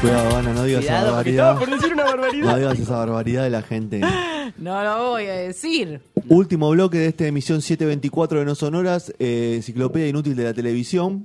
Cuidado, Ana, no digas esa Cuidado, porque barbaridad. estaba por decir una No barbaridad. digas esa barbaridad de la gente. No lo voy a decir. Último bloque de esta emisión 724 de No Sonoras, eh, enciclopedia inútil de la televisión.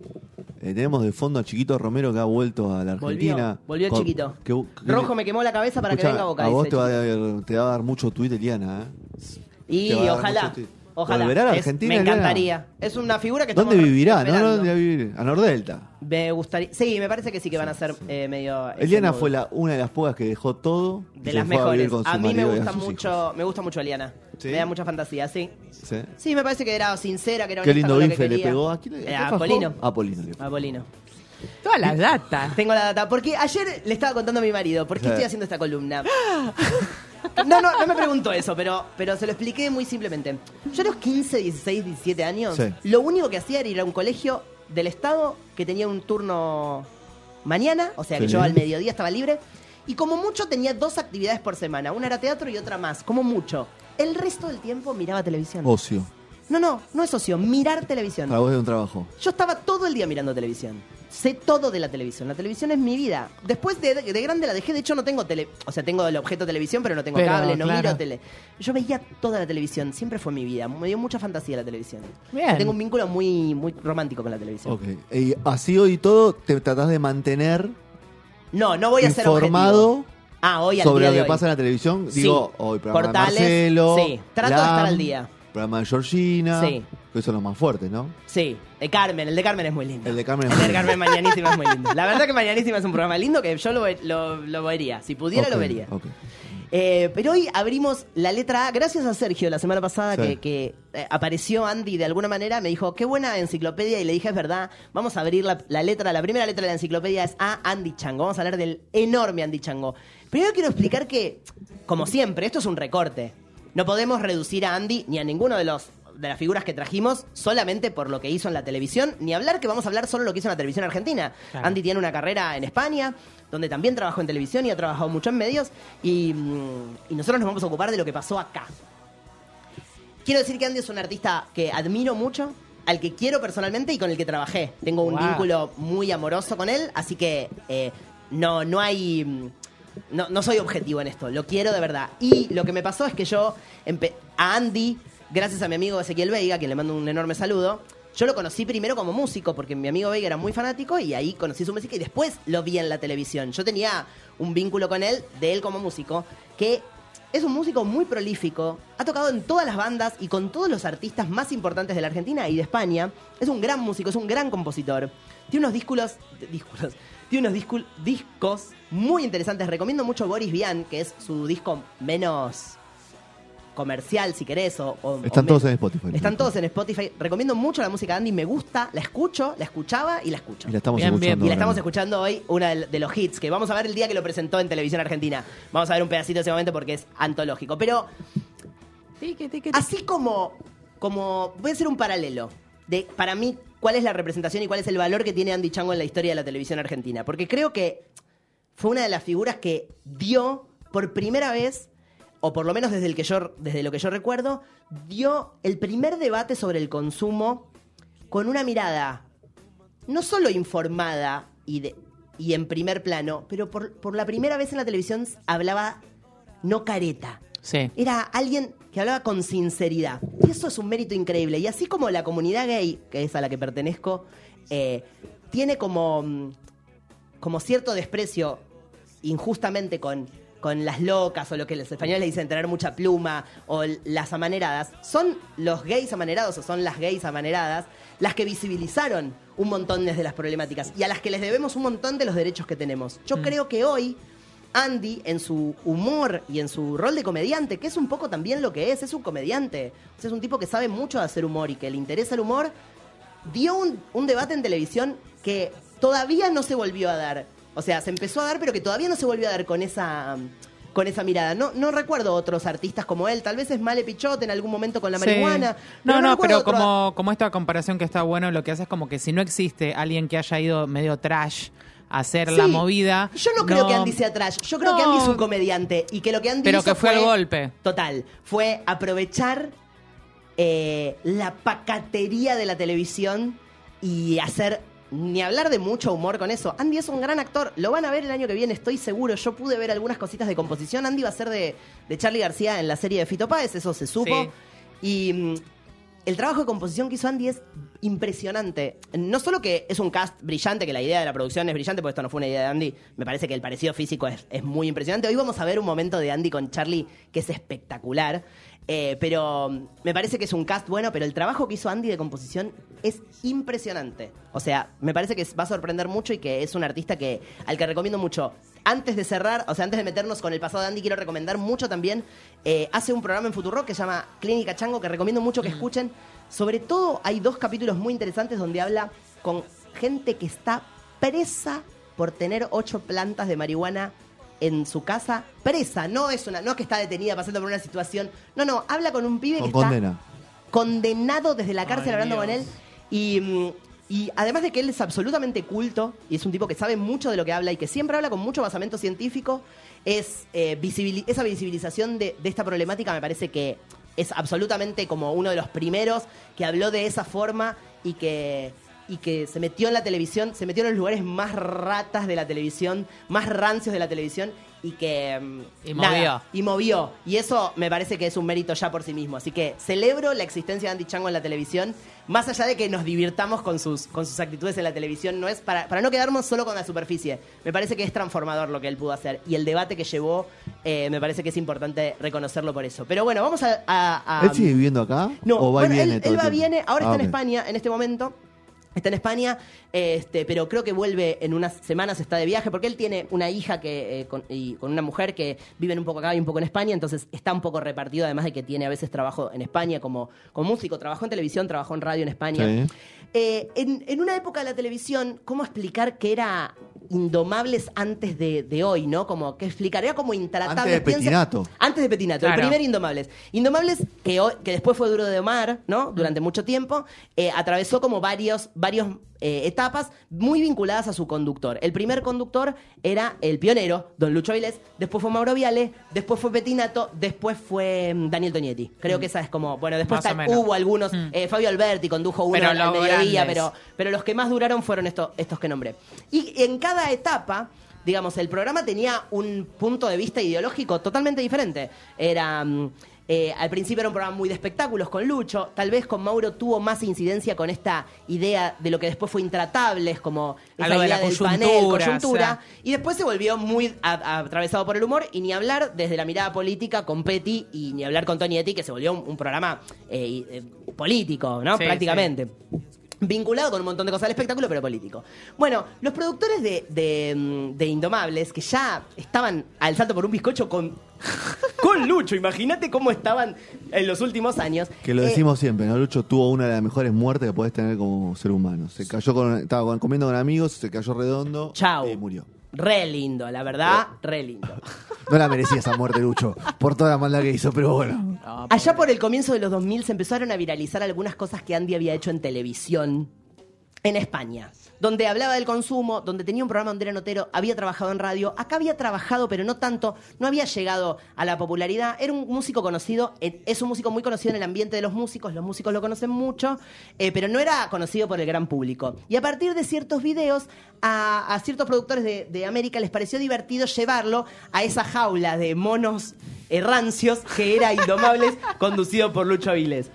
Eh, tenemos de fondo a Chiquito Romero que ha vuelto a la Argentina. Volvió, volvió Con- chiquito. que- que- Rojo me quemó la cabeza para que venga a Boca. A vos dice te va a, dar, te va a dar mucho tuit, Eliana. ¿eh? Y te va a dar ojalá. mucho tuit. Ojalá. ¿Volverá a la Es- Argentina, Me encantaría. Es una figura que ¿Dónde estamos vivirá? ¿No? esperando. ¿Dónde va a vivir? A Nordelta. Me gustaría. Sí, me parece que sí que van a ser eh, medio. ese Eliana fue la, una de las pocas que dejó todo. y de se las fue a vivir mejores. con su A mí me marido y gusta sus mucho, me gusta mucho Eliana. ¿Sí? Me da mucha fantasía, sí. ¿Sí? Sí, me parece que era sincera, que era Qué honesta lindo con lo que bife le quería. pegó. ¿A quién le Eh, qué a fajó? Polino. A Polino le A Polino. Todas las datas. Tengo la data. Porque ayer le estaba contando a mi marido por qué Sí. estoy haciendo esta columna. No, no, no me preguntó eso, pero, pero se lo expliqué muy simplemente. Yo a los 15, 16, 17 años, Sí. lo único que hacía era ir a un colegio del Estado que tenía un turno mañana, o sea que Sí. yo al mediodía estaba libre, y como mucho tenía dos actividades por semana, una era teatro y otra más, como mucho. El resto del tiempo miraba televisión. Ocio. No, no, no es ocio, mirar televisión. Para vos es un trabajo. Yo estaba todo el día mirando televisión. Sé todo de la televisión. La televisión es mi vida. Después de, de grande la dejé. De hecho, no tengo tele. O sea, tengo el objeto televisión, pero no tengo Pero, cable, no claro. miro tele. Yo veía toda la televisión. Siempre fue mi vida. Me dio mucha fantasía la televisión. Bien. Tengo un vínculo muy, muy romántico con la televisión. Ok. Y así hoy todo te tratás de mantener No, no voy a ser informado. Ah, hoy al sobre día lo de que hoy. pasa en la televisión. Sí. Digo, hoy programa Portales, de Marcelo. sí. Trato de estar al día. Programa de Georgina. Sí. Que son los más fuertes, ¿no? Sí, de Carmen. El de Carmen es muy lindo. El de Carmen es El muy de lindo. Carmen Mañanísima es muy lindo. La verdad que Mañanísima es un programa lindo que yo lo, ve- lo, lo vería. Si pudiera, lo vería. Eh, pero hoy abrimos la letra A, gracias a Sergio la semana pasada Sí. que, que, eh, apareció Andy de alguna manera, me dijo, qué buena enciclopedia, y le dije, es verdad, vamos a abrir la, la letra, la primera letra de la enciclopedia es A, Andy Chango, vamos a hablar del enorme Andy Chango. Primero quiero explicar que, como siempre, esto es un recorte. No podemos reducir a Andy ni a ninguno de los de las figuras que trajimos solamente por lo que hizo en la televisión, ni hablar que vamos a hablar solo lo que hizo en la televisión argentina. Claro. Andy tiene una carrera en España, donde también trabajó en televisión y ha trabajado mucho en medios, y, mm, y nosotros nos vamos a ocupar de lo que pasó acá. Quiero decir que Andy es un artista que admiro mucho, al que quiero personalmente y con el que trabajé. Tengo un Wow. vínculo muy amoroso con él, así que eh, no, no hay... mm, No, no soy objetivo en esto, lo quiero de verdad. Y lo que me pasó es que yo a Andy, gracias a mi amigo Ezequiel Veiga, quien le mando un enorme saludo, yo lo conocí primero como músico, porque mi amigo Veiga era muy fanático y ahí conocí su música y después lo vi en la televisión. Yo tenía un vínculo con él, de él como músico, que es un músico muy prolífico, ha tocado en todas las bandas y con todos los artistas más importantes de la Argentina y de España. Es un gran músico, es un gran compositor. Tiene unos discos, discos, tiene unos discul- discos muy interesantes. Recomiendo mucho Boris Vian, que es su disco menos comercial, si querés. O, o- Están o todos en Spotify. Están todos en Spotify. Recomiendo mucho la música de Andy, me gusta, la escucho, la escuchaba y la escucho. Y la estamos Bien, bien. escuchando. Y la ahora estamos escuchando hoy, una de los hits, que vamos a ver el día que lo presentó en televisión argentina. Vamos a ver un pedacito de ese momento porque es antológico. Pero así como, como voy a hacer un paralelo de, para mí, cuál es la representación y cuál es el valor que tiene Andy Chango en la historia de la televisión argentina. Porque creo que fue una de las figuras que dio por primera vez, o por lo menos desde, el que yo, desde lo que yo recuerdo, dio el primer debate sobre el consumo con una mirada no solo informada y, de, y en primer plano, pero por, por la primera vez en la televisión hablaba no careta. Sí. Era alguien que hablaba con sinceridad. Y eso es un mérito increíble. Y así como la comunidad gay, que es a la que pertenezco, eh, tiene como, mm, como cierto desprecio injustamente con, con las locas o lo que los españoles le dicen tener mucha pluma o las amaneradas, son los gays amanerados o son las gays amaneradas las que visibilizaron un montón de las problemáticas y a las que les debemos un montón de los derechos que tenemos. Yo creo que hoy Andy, en su humor y en su rol de comediante, que es un poco también lo que es, es un comediante. O sea, es un tipo que sabe mucho de hacer humor y que le interesa el humor, dio un, un debate en televisión que todavía no se volvió a dar. O sea, se empezó a dar, pero que todavía no se volvió a dar con esa con esa mirada. No, no recuerdo otros artistas como él. Tal vez es Male Pichot en algún momento con la Sí. marihuana. No, no, pero otro- como, como esta comparación que está bueno, lo que hace es como que si no existe alguien que haya ido medio trash a hacer la movida. Yo no creo que Andy sea trash. Yo creo que. Andy es un comediante. Y que lo que Andy Pero hizo que fue el golpe. Total. Fue aprovechar eh, la pacatería de la televisión y hacer. Ni hablar de mucho humor con eso. Andy es un gran actor. Lo van a ver el año que viene, estoy seguro. Yo pude ver algunas cositas de composición. Andy va a ser de, de Charlie García en la serie de Fito Páez, eso se supo. Y mm, el trabajo de composición que hizo Andy es impresionante. No solo que es un cast brillante, que la idea de la producción es brillante, porque esto no fue una idea de Andy, me parece que el parecido físico es, es muy impresionante. Hoy vamos a ver un momento de Andy con Charlie que es espectacular. Eh, pero mm, me parece que es un cast bueno, pero el trabajo que hizo Andy de composición es impresionante. O sea, me parece que va a sorprender mucho y que es un artista que al que recomiendo mucho. Antes de cerrar, o sea, antes de meternos con el pasado de Andy, quiero recomendar mucho también. eh, hace un programa en Futuro que se llama Clínica Chango, que recomiendo mucho que escuchen. Sobre todo, hay dos capítulos muy interesantes donde habla con gente que está presa por tener ocho plantas de marihuana en su casa. Presa, no es una, no es que está detenida pasando por una situación. No, no, habla con un pibe Con que está condena. condenado desde la cárcel Ay, hablando Dios. con él. Y, mm, y además de que él es absolutamente culto y es un tipo que sabe mucho de lo que habla y que siempre habla con mucho basamento científico, es eh, esa visibilización de, de esta problemática me parece que es absolutamente como uno de los primeros que habló de esa forma y que y que se metió en la televisión, se metió en los lugares más ratas de la televisión, más rancios de la televisión y que... mm, Y nada, movió. y movió. Y eso me parece que es un mérito ya por sí mismo. Así que celebro la existencia de Andy Chango en la televisión. Más allá de que nos divirtamos con sus, con sus actitudes en la televisión, no es para, para no quedarnos solo con la superficie. Me parece que es transformador lo que él pudo hacer. Y el debate que llevó, eh, me parece que es importante reconocerlo por eso. Pero bueno, vamos a. a- a- ¿Él sigue viviendo acá? no, ¿O va bueno, y viene él, todo él el va, viene, ahora Ah, está en ok. España en este momento. Está en España, este, pero creo que vuelve en unas semanas, está de viaje, porque él tiene una hija que, eh, con, y con una mujer que viven un poco acá y un poco en España, entonces está un poco repartido, además de que tiene a veces trabajo en España como, como músico, trabajó en televisión, trabajó en radio en España. Sí. Eh, en, en una época de la televisión, ¿cómo explicar que era Indomables antes de, de hoy, ¿no? Como que explicar, era como intratable. Antes de Piensa- Petinato. Antes de Petinato, Claro. el primer Indomables. Indomables, que, hoy- que después fue Duro de Omar, ¿no? Durante mucho tiempo, eh, atravesó como varios, varios eh, etapas muy vinculadas a su conductor. El primer conductor era el pionero, don Lucho Avilés, después fue Mauro Viale, después fue Petinato, después fue mm, Daniel Tonietti. Creo que esa es como, bueno, después Más o tal- menos. hubo algunos, Mm. eh, Fabio Alberti condujo uno Pero al, al los mediodía, grandes. pero, pero los que más duraron fueron estos, estos que nombré. Y en cada etapa, digamos, el programa tenía un punto de vista ideológico totalmente diferente. Era. mm, eh, al principio era un programa muy de espectáculos con Lucho, tal vez con Mauro tuvo más incidencia con esta idea de lo que después fue Intratables, como esa de idea la del panel, coyuntura, coyuntura, o sea. y después se volvió muy a- a- atravesado por el humor y ni hablar desde la mirada política con Petty y ni hablar con Tony Eti, que se volvió un, un programa eh, eh, político, ¿no? Sí, Prácticamente. Vinculado con un montón de cosas al espectáculo, pero político. Bueno, los productores de, de, mm, de Indomables, que ya estaban al salto por un bizcocho con, con Lucho, imagínate cómo estaban en los últimos años. Que lo Eh, decimos siempre, ¿no? Lucho tuvo una de las mejores muertes que podés tener como ser humano. Se cayó con, estaba comiendo con amigos, se cayó redondo Chau. y murió. Re lindo, la verdad, re lindo. No la merecía esa muerte, Lucho, por toda la maldad que hizo, pero bueno. No, Allá por el comienzo de los 2000 se empezaron a viralizar algunas cosas que Andy había hecho en televisión en España, donde hablaba del consumo, donde tenía un programa donde era notero, había trabajado en radio, acá había trabajado, pero no tanto, no había llegado a la popularidad, era un músico conocido, eh, es un músico muy conocido en el ambiente de los músicos, los músicos lo conocen mucho, eh, pero no era conocido por el gran público. Y a partir de ciertos videos, a, ciertos productores de, de América les pareció divertido llevarlo a esa jaula de monos eh, rancios que era Indomables, conducido por Lucho Avilés.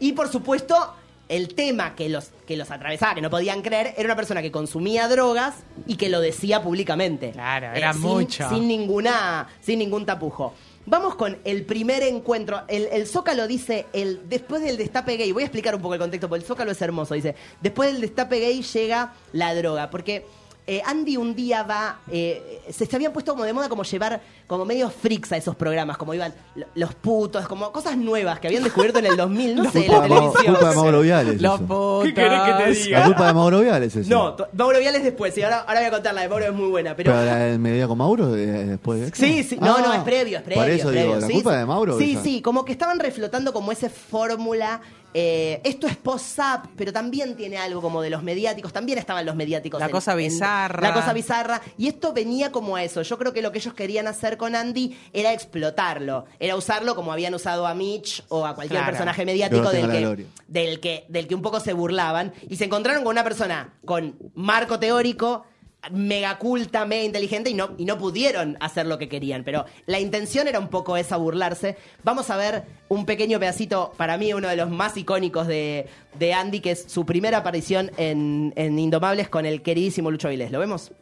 Y por supuesto, el tema que los, que los atravesaba, que no podían creer, era una persona que consumía drogas y que lo decía públicamente. Claro, era sin- mucho. Sin, ninguna, sin ningún tapujo. Vamos con el primer encuentro. El, el Zócalo dice, el, después del destape gay, voy a explicar un poco el contexto, porque el Zócalo es hermoso, dice, después del destape gay llega la droga, porque eh, Andy un día va, eh, se, se habían puesto como de moda como llevar como medio freaks a esos programas, como iban lo- los putos, como cosas nuevas que habían descubierto en el 2000, no sé, la televisión. culpa de Mauro Viales. Los eso. putos. ¿Qué querés que te diga? La culpa de Mauro Viales eso. No, Mauro Viales después, y ahora, ahora voy a contar la de Mauro es muy buena, pero... Pero la de Medida con Mauro eh, después de Sí, sí, no, Ah, no, es previo, es previo. Por eso es previo. digo, la Sí, culpa sí. de Mauro. Sí, esa. sí, como que estaban reflotando como esa fórmula. Eh, esto es post-up, pero también tiene algo como de los mediáticos. También estaban los mediáticos. La cosa bizarra. La cosa bizarra. Y esto venía como a eso. Yo creo que lo que ellos querían hacer con Andy era explotarlo. Era usarlo como habían usado a Mitch o a cualquier Claro. personaje mediático del que, del, que, del que un poco se burlaban. Y se encontraron con una persona con marco teórico mega culta, mega inteligente y no, y no pudieron hacer lo que querían. Pero la intención era un poco esa, burlarse. Vamos a ver un pequeño pedacito, para mí uno de los más icónicos de, de Andy, que es su primera aparición en, en Indomables con el queridísimo Lucho Vilés. ¿Lo vemos?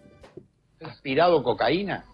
aspirado cocaína?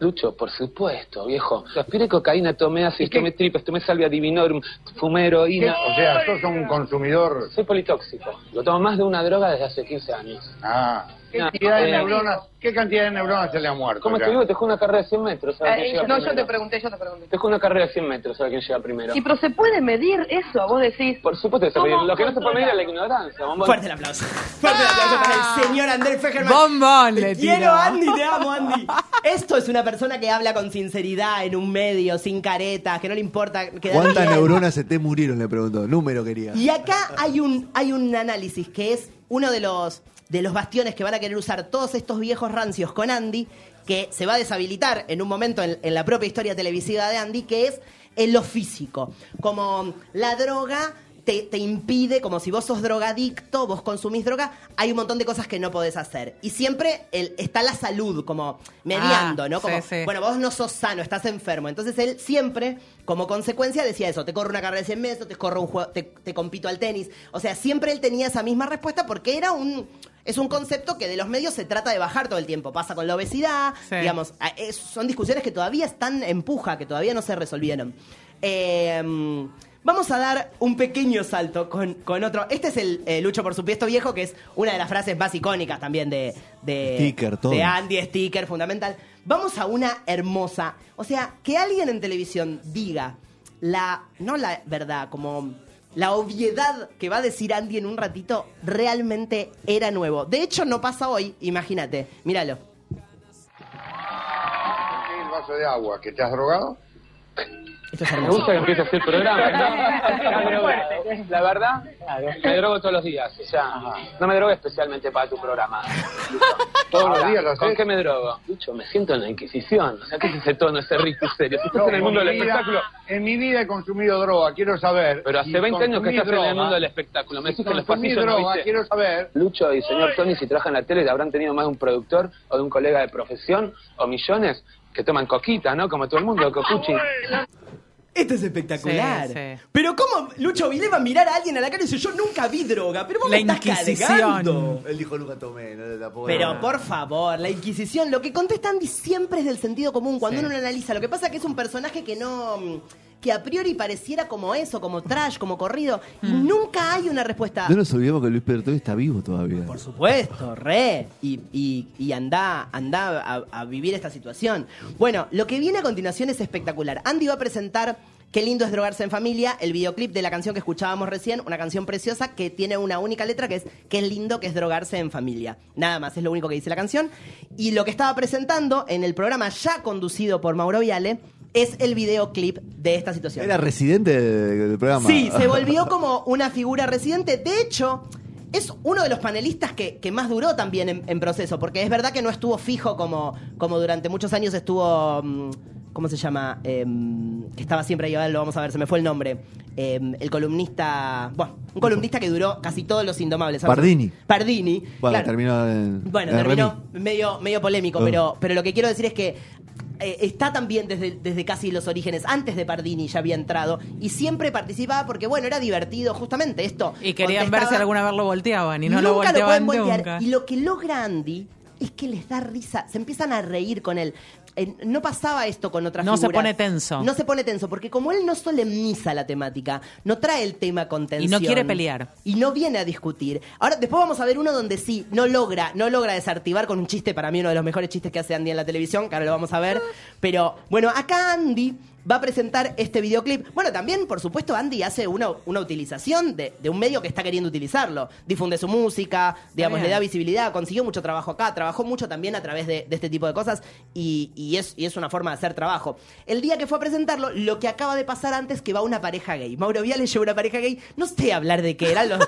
Lucho, por supuesto, viejo. Aspiré cocaína, tomé ácido, tomé tripes, tomé salvia divinorum, fumé heroína. O sea, sos un consumidor. Soy politóxico. Lo tomo más de una droga desde hace 15 años. Ah. ¿Qué No, cantidad de eh, neuronas, ¿qué cantidad de neuronas se le ha muerto? ¿Cómo te digo? Te dejó una carrera de 100 metros. ¿sabes quién llega Eh, no, yo te pregunté, yo te pregunté. Te dejó una carrera de 100 metros, ¿sabes quién llega primero? Sí, pero se puede medir eso, vos decís. Por supuesto que se puede. ¿Cómo Lo que no se puede medir es la ignorancia. bombón. Fuerte el aplauso. Fuerte el aplauso para el señor Andrés Fejerman. Bombón Te le quiero, tiró. Andy, te amo, Andy. Esto es una persona que habla con sinceridad en un medio, sin caretas, que no le importa ¿Cuántas bien. neuronas se te murieron? Le preguntó. Número quería. Y acá hay un, hay un análisis que es uno de los, de los bastiones que van a querer usar todos estos viejos rancios con Andy, que se va a deshabilitar en un momento en, la propia historia televisiva de Andy, que es en lo físico. Como la droga te, te impide, como si vos sos drogadicto, vos consumís droga, hay un montón de cosas que no podés hacer. Y siempre el- está la salud, como mediando, Ah, ¿no? Como, sí, sí. bueno, vos no sos sano, estás enfermo. Entonces él siempre, como consecuencia, decía eso: te corro una carrera de 100 metros, te corro un juego, te, te compito al tenis. O sea, siempre él tenía esa misma respuesta porque era un. Es un concepto que de los medios se trata de bajar todo el tiempo. Pasa con la obesidad, Sí. digamos. es- son discusiones que todavía están en puja, que todavía no se resolvieron. Eh, Vamos a dar un pequeño salto con, con otro. Este es el eh, Lucho por supuesto viejo, que es una de las frases más icónicas también de, de, Sticker, todo. de Andy Sticker, fundamental. Vamos a una hermosa. O sea, que alguien en televisión diga la, no la verdad, como la obviedad que va a decir Andy en un ratito, realmente era nuevo. De hecho, no pasa hoy, imagínate. Míralo. el vaso de agua, ¿que te has drogado? Esto es Me gusta que empiece así el programa. ¿no? La verdad, me drogo todos los días. O sea, no me drogo especialmente para tu programa. Todos los días lo ¿Con qué me drogo? Lucho, me siento en la Inquisición. O sea, ¿qué es ese tono, ese ritmo serio? Si estás No, en el mundo del vida- espectáculo. En mi vida he consumido droga, quiero saber. Pero hace si 20 años que estás en el droga, mundo del espectáculo. Me decís que los pasillos droga, viste. quiero saber. Lucho y señor Tony, si trabajan en la tele, habrán tenido más de un productor o de un colega de profesión o millones que toman coquita, ¿no? Como todo el mundo, cocuchi. Esto es espectacular. Sí, sí. Pero ¿cómo Lucho Vilé va a mirar a alguien a la cara y dice, yo nunca vi droga, pero vos La me estás Inquisición. cargando? Él dijo nunca tomé. No, tampoco Pero por favor, la Inquisición, lo que contesta Andy siempre es del sentido común cuando Sí. uno lo analiza. Lo que pasa es que es un personaje que no. Que a priori pareciera como eso, como trash, como corrido, y Mm. nunca hay una respuesta. No nos olvidemos que Luis Pedro está vivo todavía. Por supuesto, re. Y, y, y anda, anda a, a vivir esta situación. Bueno, lo que viene a continuación es espectacular. Andy va a presentar Qué lindo es drogarse en familia, el videoclip de la canción que escuchábamos recién, una canción preciosa que tiene una única letra que es Qué lindo que es drogarse en familia. Nada más, es lo único que dice la canción. Y lo que estaba presentando en el programa ya conducido por Mauro Viale es el videoclip de esta situación. Era residente del, programa. Sí, se volvió como una figura residente. De hecho, es uno de los panelistas que, que más duró también en, en proceso, porque es verdad que no estuvo fijo como, como durante muchos años estuvo. mm, ¿Cómo se llama? Em, que estaba siempre ahí, lo vamos a ver, se me fue el nombre. Em, el columnista. Bueno, un columnista que duró casi todos los indomables. ¿sabes? Pardini. Pardini. Bueno, claro. terminó en. Bueno, en terminó medio, medio polémico, Oh. pero, pero lo que quiero decir es que eh, está también desde, desde casi los orígenes. Antes de Pardini ya había entrado y siempre participaba porque, bueno, era divertido justamente esto. Y querían ver si alguna vez lo volteaban y no lo Nunca volteaban pueden voltear. nunca. Y lo que logra Andy es que les da risa, se empiezan a reír con él. Eh, no pasaba esto con otras No se figuras. pone tenso. No se pone tenso, porque como él no solemniza la temática, no trae el tema con tensión. Y no quiere pelear. Y no viene a discutir. Ahora, después vamos a ver uno donde sí, no logra, no logra desactivar con un chiste, para mí uno de los mejores chistes que hace Andy en la televisión, que ahora lo vamos a ver. Pero, bueno, acá Andy va a presentar este videoclip. Bueno, también, por supuesto, Andy hace una, una utilización de, de un medio que está queriendo utilizarlo. Difunde su música, digamos, le da visibilidad, consiguió mucho trabajo acá, trabajó mucho también a través de, de este tipo de cosas y, y es, y es una forma de hacer trabajo. El día que fue a presentarlo, lo que acaba de pasar antes que va una pareja gay. Mauro Viales llevó una pareja gay, no sé hablar de qué, eran los...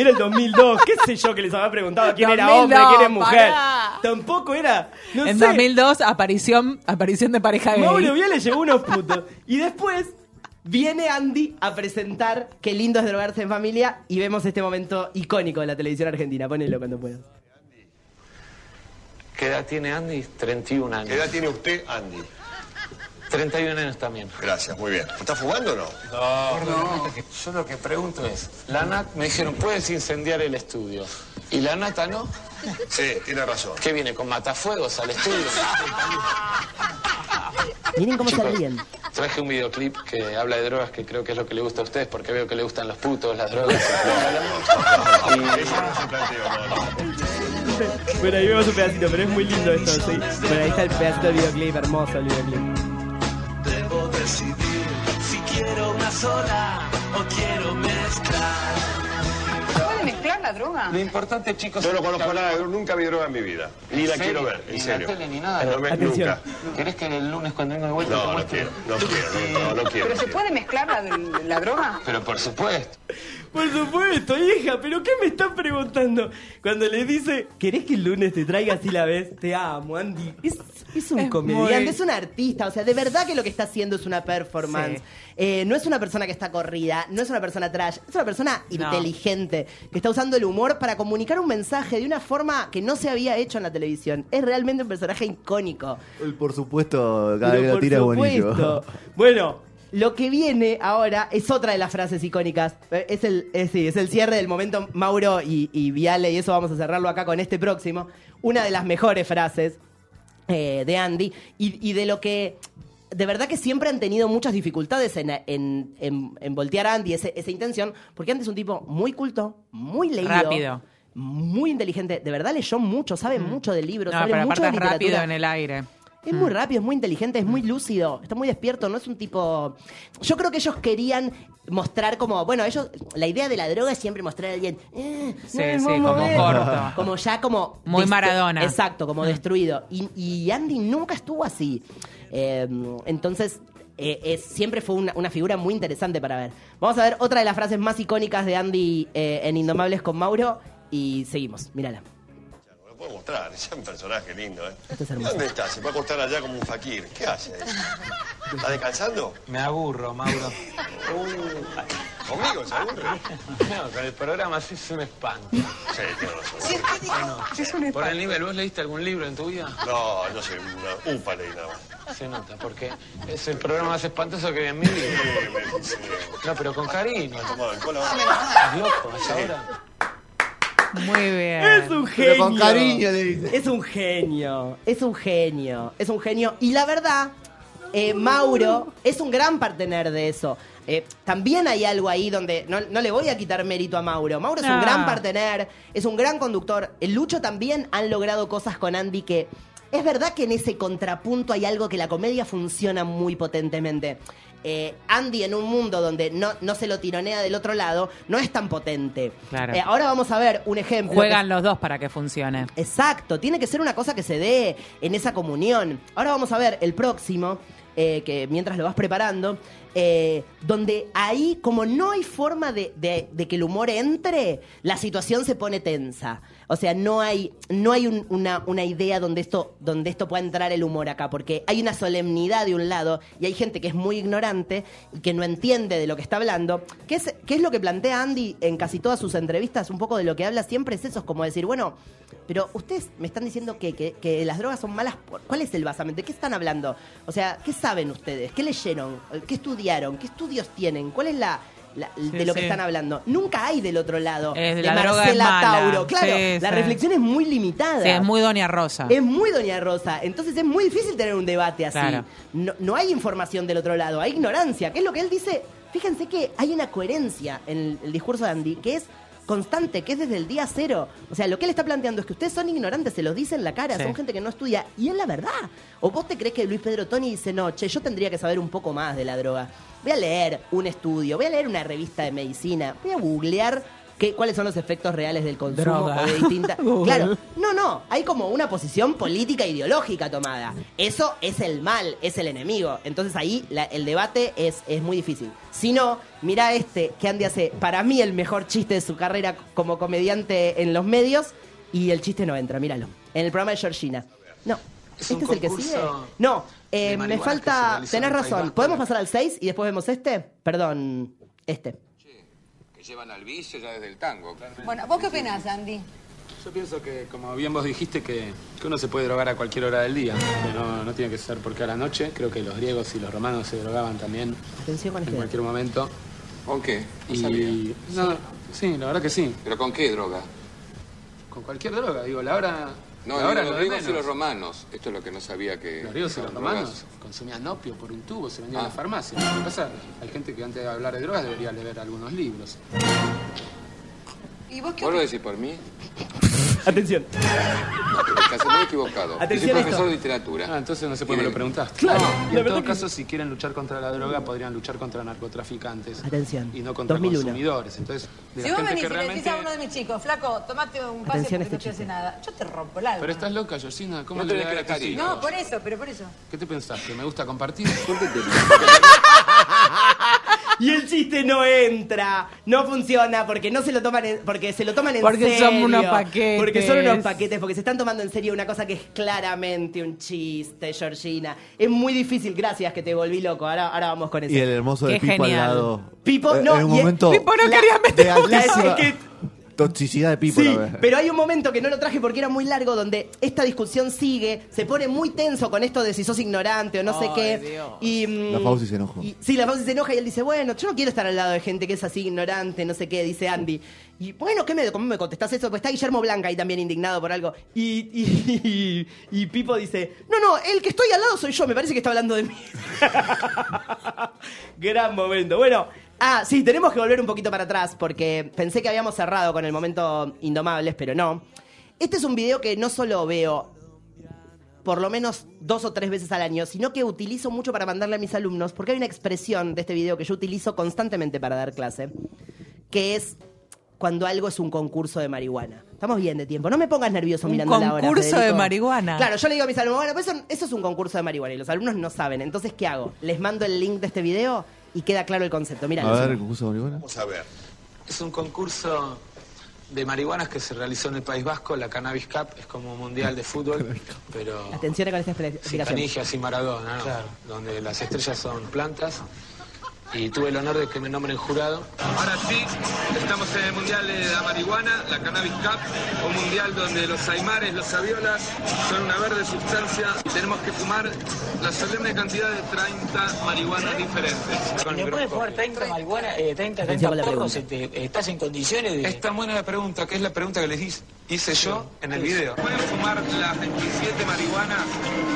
Era el 2002, qué sé yo que les había preguntado quién era 2002, hombre, quién es mujer. pará. Tampoco era, no en sé. 2002, aparición, aparición de pareja gay. Mauro Viales llevó unos putos. Y después viene Andy a presentar Qué lindo es drogarse en familia y vemos este momento icónico de la televisión argentina. Ponelo cuando puedas. ¿Qué edad tiene Andy? 31 años. ¿Qué edad tiene usted, Andy? 31 años también. Gracias, muy bien. ¿Está fumando o no? No, no. Yo lo que pregunto es, la NAT me dijeron, puedes incendiar el estudio. ¿Y la nata no? Sí, tiene razón. ¿Qué viene con matafuegos al estudio? Miren cómo se Chicos, ríen. Traje un videoclip que habla de drogas, que creo que es lo que le gusta a ustedes, porque veo que le gustan los putos, las drogas. y-. Bueno, ahí vemos un pedacito, pero es muy lindo esto, ¿sí? Bueno, ahí está el pedacito del videoclip, hermoso el videoclip. Decidir si quiero una sola o quiero mezclar. ¿Puede mezclar la droga? Lo importante, chicos, Yo no conozco nada, nunca vi droga en mi vida. Ni la ¿En quiero ver, en Ni serio. la tele ni nada. No me- nunca. ¿Querés que el lunes cuando venga de vuelta No, no quiero, no quiero, no, no, no quiero. ¿Pero se puede mezclar la, la droga? Pero por supuesto. Por supuesto, hija, pero ¿qué me estás preguntando? Cuando le dice, ¿querés que el lunes te traiga así la vez? Te amo, Andy. Es, es un Es comediante, muy- es un artista, o sea, de verdad que lo que está haciendo es una performance. Sí. Eh, no es una persona que está corrida, no es una persona trash, es una persona No. inteligente, que está usando el humor para comunicar un mensaje de una forma que no se había hecho en la televisión. Es realmente un personaje icónico. Por supuesto, cada vez por tira es supuesto. Bueno, lo que viene ahora es otra de las frases icónicas. Eh, Es el, es, sí, es el cierre del momento Mauro y, y Viale, y eso vamos a cerrarlo acá con este próximo. Una de las mejores frases eh, de Andy y, y de lo que. De verdad que siempre han tenido muchas dificultades en, en, en- en voltear a Andy ese- esa intención, porque Andy es un tipo muy culto, muy leído. Rápido. Muy inteligente, de verdad leyó mucho, sabe mucho de libros, No, sabe pero mucho aparte de es rápido en el aire. Es muy rápido, es muy inteligente, es muy lúcido, está muy despierto, no es un tipo... Yo creo que ellos querían mostrar como, bueno, ellos, la idea de la droga es siempre mostrar a alguien... eh, Sí, no sí, como corto. Como ya como... Muy destru- Maradona. Exacto, como destruido. Y, y Andy nunca estuvo así. Eh, entonces... eh, es- siempre fue una, una figura muy interesante para ver. Vamos a ver otra de las frases más icónicas de Andy eh, en Indomables con Mauro y seguimos. Mírala. Puedo mostrar, es un personaje lindo, ¿eh? Es ¿Y hermoso. ¿Dónde está? Se va a acostar allá como un fakir. ¿Qué hace? ¿Está descansando? Me aburro, Mauro. ¿Conmigo se aburre? No, con el programa sí es un espanto. Sí, tiene razón. Es un Por el nivel, ¿vos leíste algún libro en tu vida? No, no sé, una upa leí nada más. Se nota, porque es el programa más espantoso que vi en mi vida. No, pero con cariño. Tomado el cola. ¿Estás loco? ¿Es ahora? Muy bien. Es un genio. Pero con cariño le dice. Es un genio, es un genio, es un genio. Y la verdad, eh, Mauro es un gran partener de eso. Eh, también hay algo ahí donde no, no le voy a quitar mérito a Mauro. Mauro es un gran partener, es un gran conductor. El Lucho también han logrado cosas con Andy que es verdad que en ese contrapunto hay algo que la comedia funciona muy potentemente. Eh, Andy en un mundo donde no, no se lo tironea del otro lado, no es tan potente. Claro. Eh, ahora vamos a ver un ejemplo. que Juegan los dos para que funcione. Exacto, tiene que ser una cosa que se dé en esa comunión. Ahora vamos a ver el próximo, eh, que mientras lo vas preparando, eh, donde ahí, como no hay forma de, que el humor entre, la situación se pone tensa. O sea, no hay, no hay un- una, idea donde esto, donde esto pueda entrar el humor acá, porque hay una solemnidad de un lado y hay gente que es muy ignorante y que no entiende de lo que está hablando. ¿Qué es, qué es lo que plantea Andy en casi todas sus entrevistas? Un poco de lo que habla siempre es eso, es como decir, bueno, pero ustedes me están diciendo que, que- que las drogas son malas. por- ¿Cuál es el basamento? ¿De qué están hablando? O sea, ¿qué saben ustedes? ¿Qué leyeron? ¿Qué estudiaron? ¿Qué estudios tienen? ¿Cuál es la, la- de Sí, lo que están hablando. Nunca hay del otro lado. Es, de la Marcela. Tauro. Claro, Sí, la reflexión es muy limitada. Es muy Doña Rosa. Es muy Doña Rosa. Entonces es muy difícil tener un debate así. Claro. No, no hay información del otro lado, hay ignorancia. ¿Qué es lo que él dice? Fíjense que hay una coherencia en el, el discurso de Andy que es constante, que es desde el día cero. O sea, lo que él está planteando es que ustedes son ignorantes, se los dice en la cara, Sí. son gente que no estudia. Y es la verdad. ¿O vos te crees que Luis Pedro Toni dice, no, che, yo tendría que saber un poco más de la droga? Voy a leer un estudio, voy a leer una revista de medicina, voy a googlear qué, cuáles son los efectos reales del consumo Droga. o de distintas... Google. claro, no, no, hay como una posición política ideológica tomada. Eso es el mal, es el enemigo. Entonces ahí la- el debate es, es muy difícil. Si no, mira este que Andy hace, para mí, el mejor chiste de su carrera como comediante en los medios y el chiste no entra, míralo. En el programa de Georgina. No. Es ¿Este es el que sigue? No, eh, me falta... Tenés razón. ¿Podemos pasar al 6 y después vemos este? Perdón, este. Llevan al vicio ya desde el tango. Bueno, ¿vos qué opinás, Andy? Yo pienso que, como bien vos dijiste, que, que uno se puede drogar a cualquier hora del día. Que no, no tiene que ser porque a la noche. Creo que los griegos y los romanos se drogaban también Atención con en este. cualquier momento. ¿Con qué? No Y, sabía. no, sí, la verdad que sí. ¿Pero con qué droga? Con cualquier droga, digo, la hora. No, la hora digo, es los lo de griegos y menos. los romanos. Esto es lo que no sabía que... Los griegos y los romanos drogas- consumían opio por un tubo, se vendía en Ah. la farmacia. Lo que pasa, hay gente que antes de hablar de drogas debería leer algunos libros. ¿Y vos qué ¿Vos lo decís por mí? Atención. Estás muy equivocado. Yo Atención a soy esto. profesor de literatura. Ah, entonces no sé por qué me lo preguntaste. Claro, No, la y en todo que- caso, si quieren luchar contra la droga, podrían luchar contra narcotraficantes. Atención. Y no contra 2001. consumidores. Entonces, de Si la vos gente venís que y le decís a uno de mis chicos, flaco, tomate un pase Atención porque este no te hace nada, yo te rompo el alma. Pero estás loca, Georgina. ¿Cómo No le tenés voy a dar a hijos? No, por eso, pero por eso. ¿Qué te pensás? ¿Que me gusta compartir? Y el chiste no entra, no funciona porque no se lo toman en, porque se lo toman en Porque serio. son unos paquetes. Porque son unos paquetes, porque se están tomando en serio una cosa que es claramente un chiste, Georgina. Es muy difícil, gracias que te volví loco. Ahora, ahora vamos con eso. Y el hermoso de Qué Pipo genial. al lado. Pipo, Eh, no, En un y- momento Pipo no La- quería meter La- altísima es que toxicidad de Pipo. Sí, la verdad. pero hay un momento que no lo traje porque era muy largo donde esta discusión sigue, se pone muy tenso con esto de si sos ignorante o no sé qué. Dios. Y, mm, La Fauci se enojó. y- sí, la Fauci se enoja y él dice, bueno, yo no quiero estar al lado de gente que es así ignorante, no sé qué, dice Andy. Y bueno, ¿qué me, ¿cómo me contestás eso? Pues está Guillermo Blanca ahí también indignado por algo. Y, y, y- y Pipo dice, no, no, el que estoy al lado soy yo, me parece que está hablando de mí. Gran momento. Bueno, ah, sí, tenemos que volver un poquito para atrás porque pensé que habíamos cerrado con el momento Indomables, pero no. Este es un video que no solo veo por lo menos dos o tres veces al año, sino que utilizo mucho para mandarle a mis alumnos, porque hay una expresión de este video que yo utilizo constantemente para dar clase, que es cuando algo es un concurso de marihuana. Estamos bien de tiempo. No me pongas nervioso mirando la hora. concurso de marihuana. Claro, yo le digo a mis alumnos, bueno, pues eso, eso es un concurso de marihuana y los alumnos no saben. Entonces, ¿qué hago? Les mando el link de este video y queda claro el concepto. Mira, A ver, el concurso de marihuana. Vamos a ver. Es un concurso de marihuanas que se realizó en el País Vasco, la Cannabis Cup, es como un mundial de fútbol, pero atención con esta expre- sin explicación. canillas y Maradona, ¿no? donde las estrellas son plantas. Y tuve el honor de que me nombren jurado. Ahora sí, estamos en el Mundial de la Marihuana, la Cannabis Cup, un mundial donde los aimares, los aviolas son una verde sustancia y tenemos que fumar la solemne cantidad de 30 marihuanas diferentes. ¿Le puedes fumar 30 marihuana, eh, 30, Atención 30 con la porros? este, ¿Estás en condiciones de...? Es tan buena la pregunta, que es la pregunta que les hice, hice yo en el video. ¿Pueden fumar las 27 marihuanas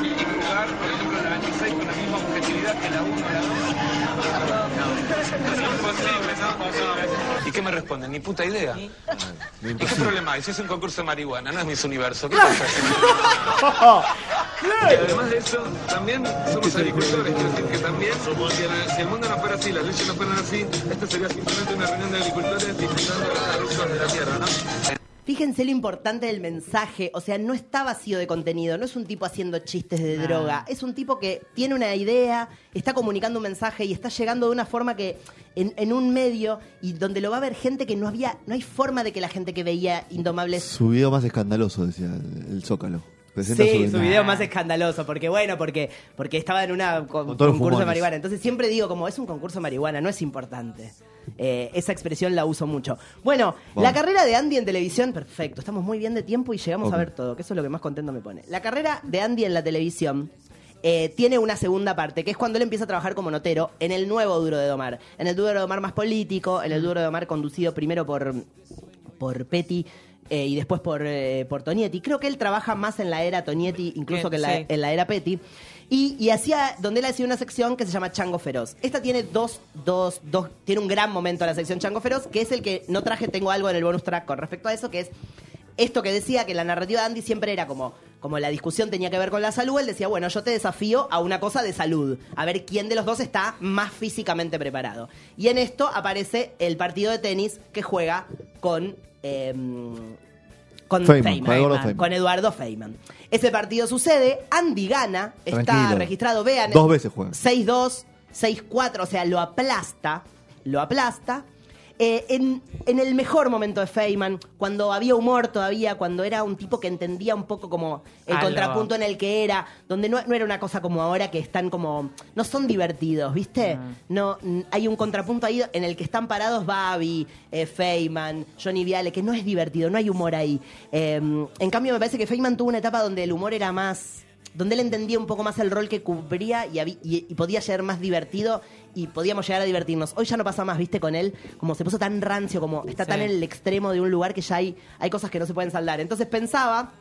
y jugar, por ejemplo, la 26 con la misma objetividad que la 1 y la 2? Es imposible, ¿no? ¿Y qué me responden? Ni puta idea. ¿Y qué problema hay? Si es un concurso de marihuana, no es Miss Universo. ¿Qué pasa? Y además de eso, también somos agricultores, quiero decir que también, si el, si el mundo no fuera así, las leyes no fueran así, esto sería simplemente una reunión de agricultores disfrutando las risas de la tierra, ¿no? Fíjense lo importante del mensaje, o sea, no está vacío de contenido, no es un tipo haciendo chistes de Ah. droga, es un tipo que tiene una idea, está comunicando un mensaje y está llegando de una forma que en, en un medio y donde lo va a ver gente que no había, no hay forma de que la gente que veía Indomables Su video más escandaloso, decía el, el Zócalo. Presenta Sí, su su video más escandaloso, porque bueno, porque porque estaba en una con- Con concurso de marihuana. Entonces siempre digo, como es un concurso de marihuana, no es importante. Eh, esa expresión la uso mucho. Bueno, la carrera de Andy en televisión, perfecto, estamos muy bien de tiempo y llegamos a ver todo, que eso es lo que más contento me pone. La carrera de Andy en la televisión eh, tiene una segunda parte, que es cuando él empieza a trabajar como notero en el nuevo Duro de Domar. En el Duro de Domar más político, en el Duro de Domar conducido primero por, por Petty. Eh, y después por, eh, por Tonietti. Creo que él trabaja más en la era Tonietti, incluso que en la, Sí. en la era Petty. Y, y hacía, donde él hacía una sección que se llama Chango Feroz. Esta tiene dos, dos, dos, tiene un gran momento la sección Chango Feroz, que es el que no traje, tengo algo en el bonus track con respecto a eso, que es esto que decía que la narrativa de Andy siempre era como, como la discusión tenía que ver con la salud, él decía, bueno, yo te desafío a una cosa de salud, a ver quién de los dos está más físicamente preparado. Y en esto aparece el partido de tenis que juega con... em, con Feynman, Feynman, con Eduardo Feynman. con Eduardo Feynman. Ese partido sucede, Andy gana, está Tranquilo. registrado, vean. Dos veces juega. 6-2, 6-4, o sea, lo aplasta, lo aplasta. Eh, en, en el mejor momento de Feynman, cuando había humor todavía, cuando era un tipo que entendía un poco como el contrapunto en el que era, donde no, no era una cosa como ahora que están como, no son divertidos, ¿viste? No, n- hay un contrapunto ahí en el que están parados Babi, eh, Feynman, Johnny Viale, que no es divertido, no hay humor ahí. Eh, en cambio, me parece que Feynman tuvo una etapa donde el humor era más donde él entendía un poco más el rol que cubría y- y podía ser más divertido y podíamos llegar a divertirnos. Hoy ya no pasa más, viste, con él, como se puso tan rancio, como está tan en el extremo de un lugar que ya hay, hay cosas que no se pueden saldar. Entonces pensaba,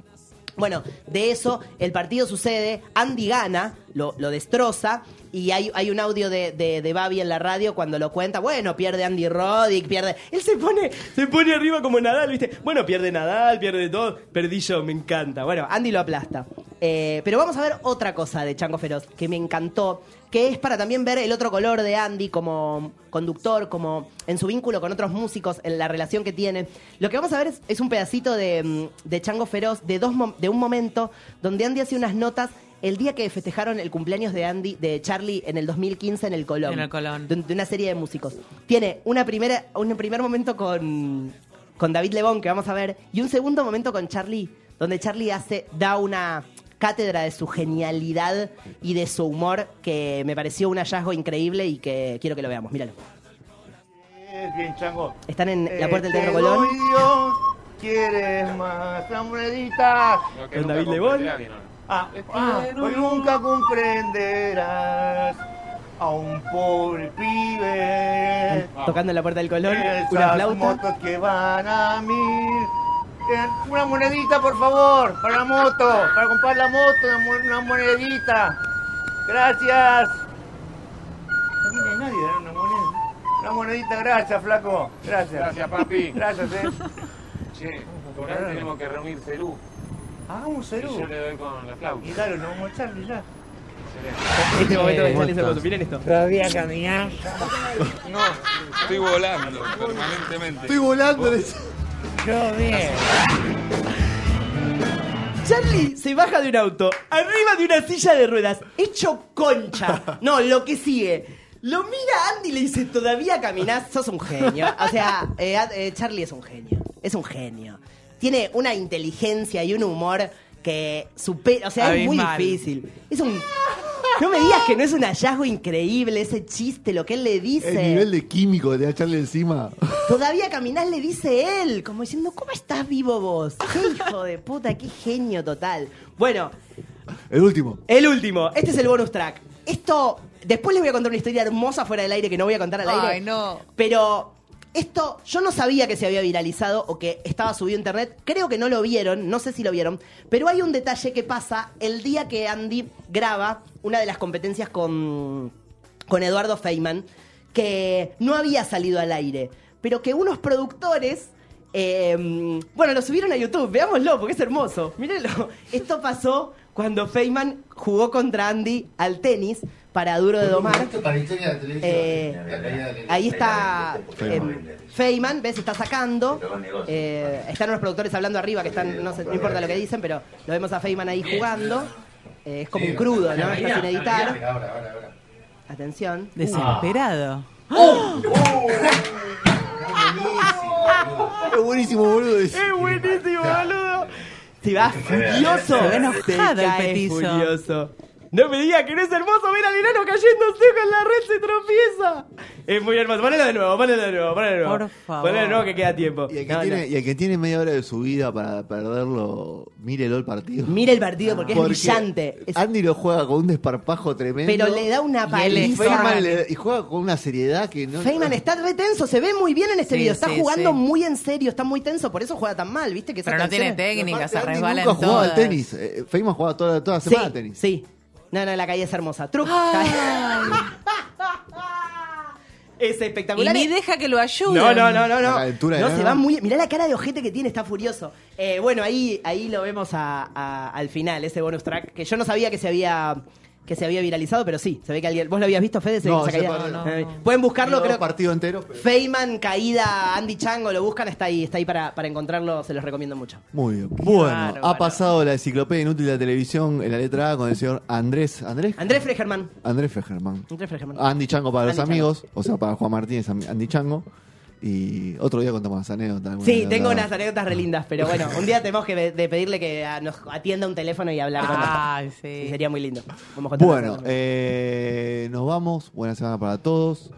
bueno, de eso el partido sucede, Andy gana, lo, destroza, y hay, hay un audio de, de, Babi en la radio cuando lo cuenta, bueno, pierde Andy Roddick, pierde... Él se pone, se pone arriba como Nadal, ¿viste? Bueno, pierde Nadal, pierde todo, perdí yo, me encanta. Bueno, Andy lo aplasta. Eh, pero vamos a ver otra cosa de Chango Feroz, que me encantó, que es para también ver el otro color de Andy como conductor, como en su vínculo con otros músicos, en la relación que tiene. Lo que vamos a ver es, es un pedacito de, mm, de Chango Feroz, de, dos, de un momento donde Andy hace unas notas el día que festejaron el cumpleaños de Andy, de Charlie en el 2015 en el Colón. En el Colón. De, de una serie de músicos. Tiene una primera, un primer momento con, con David Lebón, que vamos a ver, y un segundo momento con Charlie, donde Charlie hace, da una cátedra de su genialidad y de su humor que me pareció un hallazgo increíble y que quiero que lo veamos. Míralo. Bien, chango. Están en la puerta del Eh, Teatro te Colón. Dios, ¿Quieres más la monedita? Con David Lebón. Ah, ah, hoy nunca comprenderás a un pobre pibe. Tocando en la puerta del Esas una flauta. motos que van a mil. Eh, Una monedita, por favor, para la moto, para comprar la moto, una, mo- una monedita. Gracias. No viene nadie dar una moneda. Una monedita, gracias, flaco. Gracias. Gracias, papi. Gracias, eh. Che, por ahí tenemos que reunir Cerú. Hagamos Y Cerú. yo le doy con la flauta. Y claro, nos vamos a echarle ya. Este momento de ¿Cómo Charlie se estás? puso. Miren esto. Todavía caminar. No, estoy volando permanentemente. Estoy volando. Yo bien. Charlie se baja de un auto, arriba de una silla de ruedas, hecho concha. No, lo que sigue. Lo mira Andy y le dice, todavía caminás, sos un genio. O sea, eh, eh, Charlie es un genio. Es un genio. Tiene una inteligencia y un humor que supera, o sea, es muy difícil. Es un... No me digas que no es un hallazgo increíble ese chiste, lo que él le dice. El nivel de químico que te va a echarle encima. Todavía caminás, le dice él, como diciendo, ¿cómo estás vivo vos? ¡Qué hijo de puta, qué genio total! Bueno, El último. el último, este es el bonus track. Esto, después les voy a contar una historia hermosa fuera del aire que no voy a contar al aire. Ay, no. Pero esto, yo no sabía que se había viralizado o que estaba subido a internet. Creo que no lo vieron, no sé si lo vieron. Pero hay un detalle que pasa el día que Andy graba una de las competencias con, con Eduardo Feynman, que no había salido al aire. Pero que unos productores. Eh, bueno, lo subieron a YouTube, veámoslo porque es hermoso. Mírenlo. Esto pasó cuando Feynman jugó contra Andy al tenis para Duro de Domar. Eh, ahí está eh, Feynman, ves, está sacando. Eh, están unos productores hablando arriba que están, no, sé, no importa lo que dicen, pero lo vemos a Feynman ahí jugando. Eh, es como un crudo, ¿no? Está sin editar. Atención. Desesperado. Es buenísimo, boludo. Es buenísimo, boludo. Se va furioso. Enojado el petizo. furioso. No me diga que no es hermoso ver al enano cayéndose con la red se tropieza. Es muy hermoso. Ponelo de nuevo, ponelo de nuevo, ponelo de nuevo. Por favor. Ponelo de nuevo que queda tiempo. Y el, que No, tiene, no. y el que tiene media hora de su vida para perderlo, mírelo el partido. Mira el partido porque, Porque es brillante. Andy lo juega con un desparpajo tremendo. pero le da una Y Y paliza. Feynman le- y juega con una seriedad que no. Feynman está re tenso, se ve muy bien en este Sí, video. Está sí, jugando sí. muy en serio, está muy tenso, por eso juega tan mal, ¿viste? Que Pero no tiene técnica, se resbala nunca en jugaba al tenis. Eh, Feynman jugaba toda, toda semana tenis. sí. No, no, la calle es hermosa. Truc. es Y espectacular. ni deja que lo ayuden. No, no, no, no, no. No, se va muy. Mirá la cara de ojete que tiene, está furioso. Eh, bueno, ahí, ahí lo vemos a- a- al final, ese bonus track, que yo no sabía que se había que se había viralizado, pero sí, se ve que alguien. ¿Vos lo habías visto, Fede? Ese- No, esa caída? par- no, Eh, no. Pueden buscarlo, Creo creo. partido entero. pero- Feynman, caída, Andy Chango, lo buscan, está ahí, está ahí para, para encontrarlo, se los recomiendo mucho. Muy bien. Bueno, ha pasado la enciclopedia inútil de la televisión en la letra A con el señor Andrés. ¿Andrés? Andrés Fregerman. Andrés Fejerman. Andrés Fregerman. Andy Chango para los Andy amigos, o sea, para Juan Martínez, Andy Chango. Y otro día contamos las anécdotas. Sí, anécdota. tengo unas anécdotas re lindas, pero bueno, un día tenemos que de pedirle que a- nos atienda un teléfono y hablar con él. Ay, sí. Sí, sería muy lindo. Vamos a contar Bueno, eh, nos vamos. Buena semana para todos.